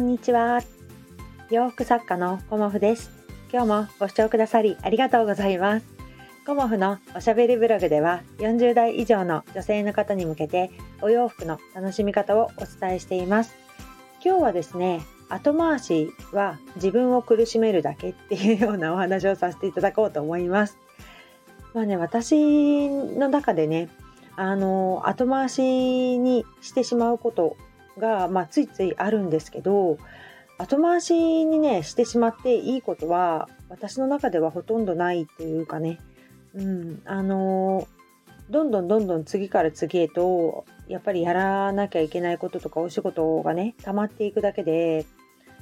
んにちは。洋服作家のコモフです。今日もご視聴くださりありがとうございます。コモフのおしゃべりブログでは40代以上の女性の方に向けてお洋服の楽しみ方をお伝えしています。今日はですね後回しは自分を苦しめるだけっていうようなお話をさせていただこうと思います。まあね私の中でねあの後回しにしてしまうことが、まあ、ついついあるんですけど後回しにねしてしまっていいことは私の中ではほとんどないっていうかね、うん、あのどんどんどんどん次から次へとやっぱりやらなきゃいけないこととかお仕事がね溜まっていくだけで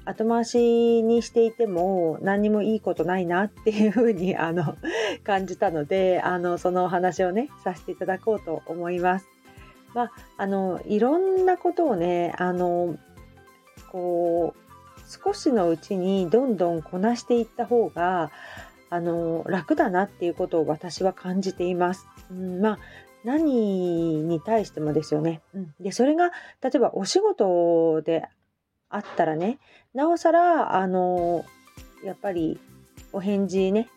後回しにしていても何にもいいことないなっていうふうにあの感じたのであのそのお話をねさせていただこうと思います。まあ、あのいろんなことをねあのこう少しのうちにどんどんこなしていった方があの楽だなっていうことを私は感じています。うん、まあ何に対してもですよね。うん、でそれが例えばお仕事であったらねなおさらあのやっぱりお返事ね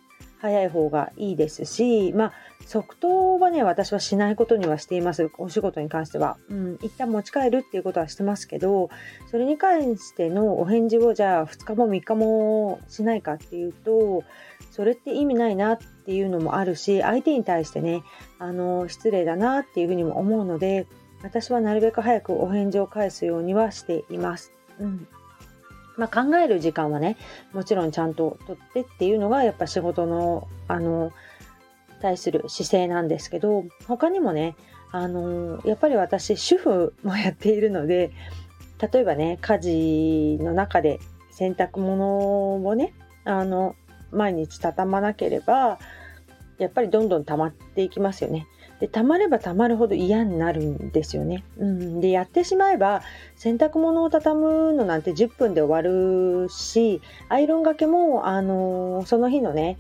早い方がいいですしまあ即答はね私はしないことにはしています。お仕事に関しては、うん、一旦持ち帰るっていうことはしてますけどそれに関してのお返事をじゃあ2日も3日もしないかっていうとそれって意味ないなっていうのもあるし相手に対してねあの失礼だなっていうふうにも思うので私はなるべく早くお返事を返すようにはしています。うん。まあ、考える時間はねもちろんちゃんととってっていうのがやっぱ仕事のあの対する姿勢なんですけど他にもねあのやっぱり私主婦もやっているので例えばね家事の中で洗濯物をねあの毎日畳まなければやっぱりどんどん溜まっていきますよね。で溜まれば溜まるほど嫌になるんですよね。うん、でやってしまえば洗濯物を畳むのなんて10分で終わるしアイロンがけも、あのー、その日のね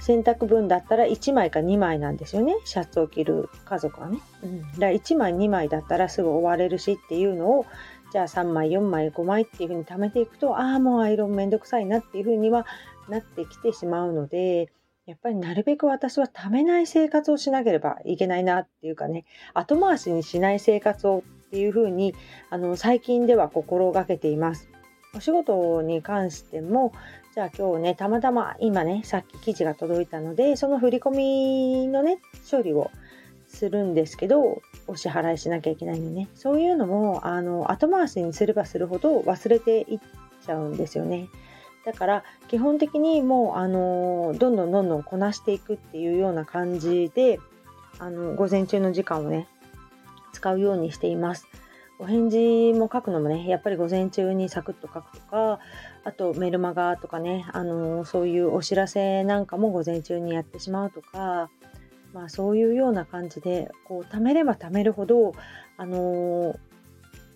洗濯分だったら1枚か2枚なんですよねシャツを着る家族はね。うん、だから1枚2枚だったらすぐ終われるしっていうのをじゃあ3枚4枚5枚っていう風に貯めていくとああもうアイロンめんどくさいなっていう風にはなってきてしまうのでやっぱりなるべく私はためない生活をしなければいけないなっていうかね後回しにしない生活をっていうふうにあの最近では心がけています。お仕事に関してもじゃあ今日ねたまたま今ねさっき記事が届いたのでその振り込みのね処理をするんですけどお支払いしなきゃいけないのねそういうのもあの後回しにすればするほど忘れていっちゃうんですよね。だから基本的にもうあのどんどんどんどんこなしていくっていうような感じであの午前中の時間をね使うようにしています。お返事も書くのもねやっぱり午前中にサクッと書くとかあとメルマガとかねあのそういうお知らせなんかも午前中にやってしまうとかまあそういうような感じでこう貯めれば貯めるほどあの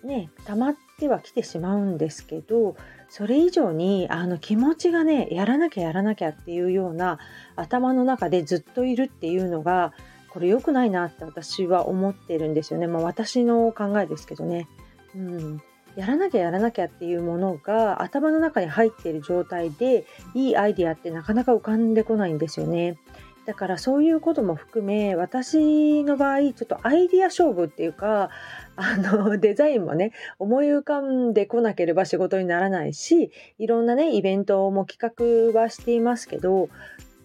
ね溜まってはきてしまうんですけどそれ以上にあの気持ちがねやらなきゃやらなきゃっていうような頭の中でずっといるっていうのがこれ良くないなって私は思ってるんですよね。まあ、私の考えですけどね。うん、やらなきゃやらなきゃっていうものが頭の中に入っている状態でいいアイディアってなかなか浮かんでこないんですよね。だからそういうことも含め私の場合ちょっとアイディア勝負っていうかあのデザインもね思い浮かんでこなければ仕事にならないしいろんなねイベントも企画はしていますけど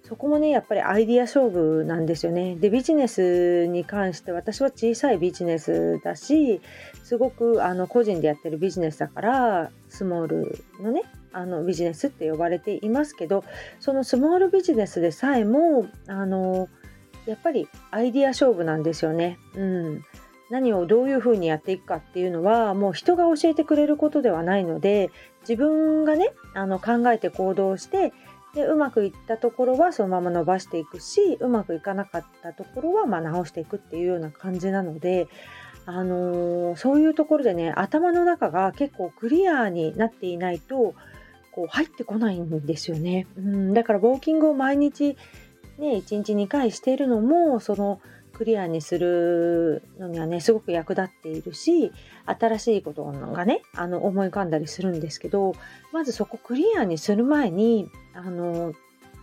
そこもねやっぱりアイディア勝負なんですよね。でビジネスに関して私は小さいビジネスだしすごくあの個人でやってるビジネスだからスモールのねあのビジネスって呼ばれていますけどそのスモールビジネスでさえもあのやっぱりアイディア勝負なんですよね。うん、何をどういうふうにやっていくかっていうのはもう人が教えてくれることではないので自分がねあの考えて行動してでうまくいったところはそのまま伸ばしていくしうまくいかなかったところはま直していくっていうような感じなのであのー、そういうところでね頭の中が結構クリアになっていないとこう入ってこないんですよね。うん、だからウォーキングを毎日ね1日2回しているのもそのクリアにするのにはねすごく役立っているし新しいことがねあの思い浮かんだりするんですけどまずそこクリアにする前にあの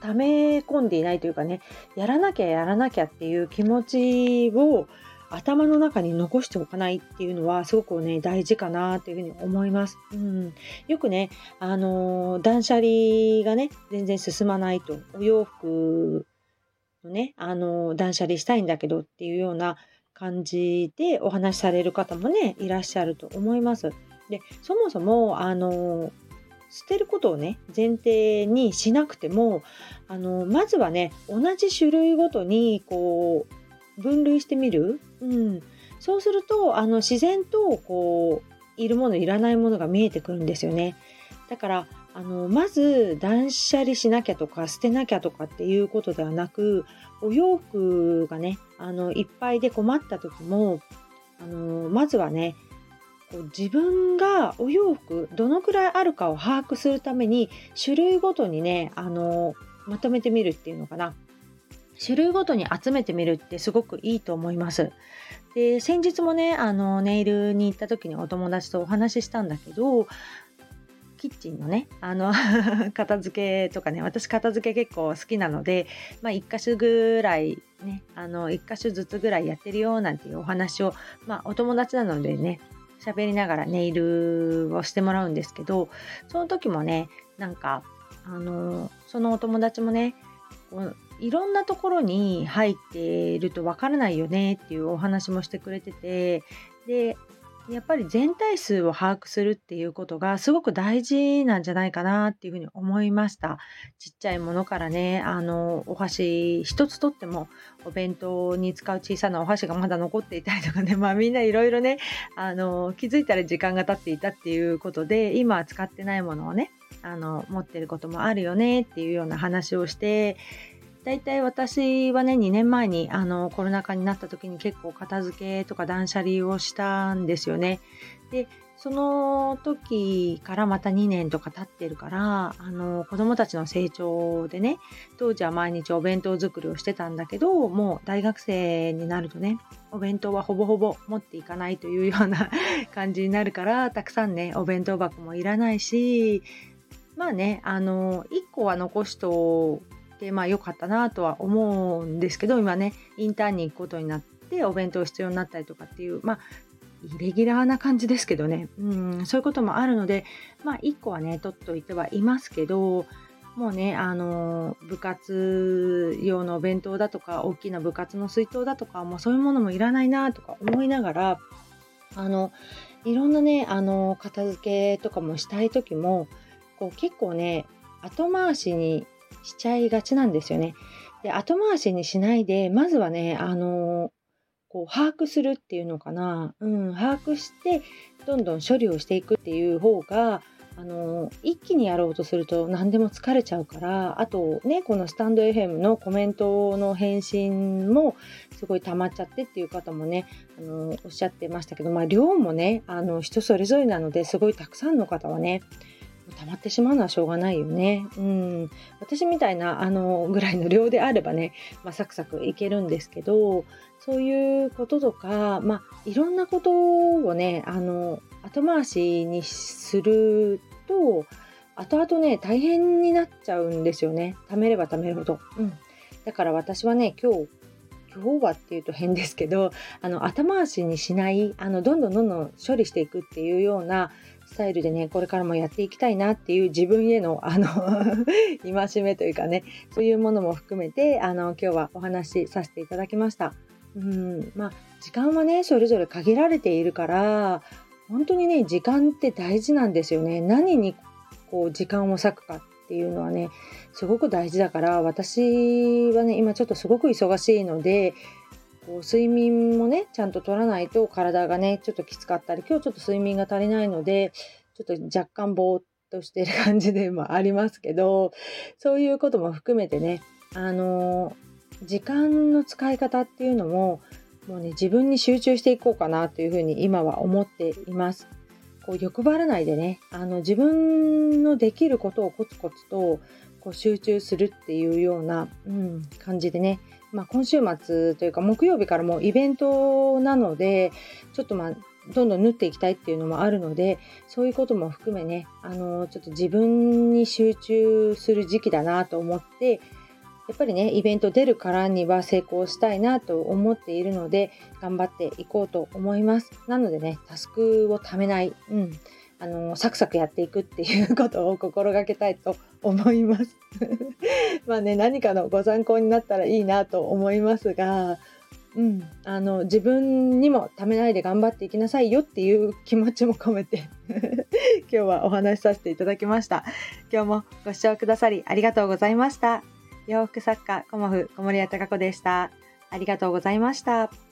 溜め込んでいないというかねやらなきゃやらなきゃっていう気持ちを頭の中に残しておかないっていうのはすごくね大事かなっていうふうに思います。うん、よくねあの断捨離がね全然進まないとお洋服のねあの断捨離したいんだけどっていうような感じでお話しされる方もねいらっしゃると思います。でそもそもあの捨てることをね前提にしなくてもあのまずはね同じ種類ごとにこう分類してみる、うん、そうするとあの自然とこういるものいらないものが見えてくるんですよね。だからあのまず断捨離しなきゃとか捨てなきゃとかっていうことではなくお洋服がねあのいっぱいで困った時もあのまずはね自分がお洋服どのくらいあるかを把握するために種類ごとにねあのまとめてみるっていうのかな種類ごとに集めてみるってすごくいいと思います。で先日もねあのネイルに行った時にお友達とお話ししたんだけどキッチンのねあの 片付けとかね私片付け結構好きなので、まあ、1箇所ぐらいねあの1箇所ずつぐらいやってるよなんていうお話を、まあ、お友達なのでね喋りながらネイルをしてもらうんですけどその時もねなんかあのそのお友達もねいろんなところに入っているとわからないよねっていうお話もしてくれててでやっぱり全体数を把握するっていうことがすごく大事なんじゃないかなっていうふうに思いました。ちっちゃいものからね、あの、お箸一つとってもお弁当に使う小さなお箸がまだ残っていたりとかね、まあみんないろいろね、あの、気づいたら時間が経っていたっていうことで、今は使ってないものをね、あの、持ってることもあるよねっていうような話をして、大体私はね2年前にあのコロナ禍になった時に結構片付けとか断捨離をしたんですよね。でその時からまた2年とか経ってるからあの子供たちの成長でね当時は毎日お弁当作りをしてたんだけどもう大学生になるとねお弁当はほぼほぼ持っていかないというような 感じになるからたくさんねお弁当箱もいらないしまあねあの1個は残しとでまあ良かったなとは思うんですけど今ねインターンに行くことになってお弁当必要になったりとかっていうまあイレギュラーな感じですけどね、うん、そういうこともあるので、まあ、1個はね、取っといてはいますけど、もうね、あの、部活用のお弁当だとか、大きな部活の水筒だとか、もうそういうものもいらないなとか思いながら、あの、いろんなね、あの、片付けとかもしたい時も、こう結構ね、後回しにしちゃいがちなんですよね。で、後回しにしないで、まずはね、あのこう把握するっていうのかな、うん、把握してどんどん処理をしていくっていう方があの一気にやろうとすると何でも疲れちゃうからあとねこのスタンド FM のコメントの返信もすごい溜まっちゃってっていう方もねあのおっしゃってましたけど、まあ、量もねあの人それぞれなのですごいたくさんの方はね溜まってしまうのはしょうがないよね。うん。私みたいな、あの、ぐらいの量であればね、まあ、サクサクいけるんですけど、そういうこととか、まあ、いろんなことをね、あの、後回しにすると、後々ね、大変になっちゃうんですよね。貯めれば貯めるほど。うん。だから私はね、今日、今日はっていうと変ですけど、あの、後回しにしない、あの、どんどんどんどん処理していくっていうような、スタイルでね、これからもやっていきたいなっていう自分への、あの 戒めというかね、そういうものも含めて、あの、今日はお話しさせていただきました。うん、まあ、時間はね、それぞれ限られているから、本当にね、時間って大事なんですよね。何にこう時間を割くかっていうのはね、すごく大事だから、私はね、今ちょっとすごく忙しいので、こう睡眠もねちゃんと取らないと体がねちょっときつかったり今日ちょっと睡眠が足りないのでちょっと若干ぼーっとしてる感じで もありますけどそういうことも含めてねあの時間の使い方っていうのももうね自分に集中していこうかなというふうに今は思っています。こう欲張らないでねあの自分のできることをコツコツとこう集中するっていうような、うん、感じでね。まあ、今週末というか木曜日からもうイベントなのでちょっとまあどんどん縫っていきたいっていうのもあるのでそういうことも含めねあのちょっと自分に集中する時期だなと思ってやっぱりねイベント出るからには成功したいなと思っているので頑張っていこうと思います。なのでねタスクをためない、うん、あのサクサクやっていくっていうことを心がけたいと思います。まあね何かのご参考になったらいいなと思いますがうん、あの自分にもためないで頑張っていきなさいよっていう気持ちも込めて 今日はお話しさせていただきました。今日もご視聴くださりありがとうございました。洋服作家コモフ小森屋隆子でした。ありがとうございました。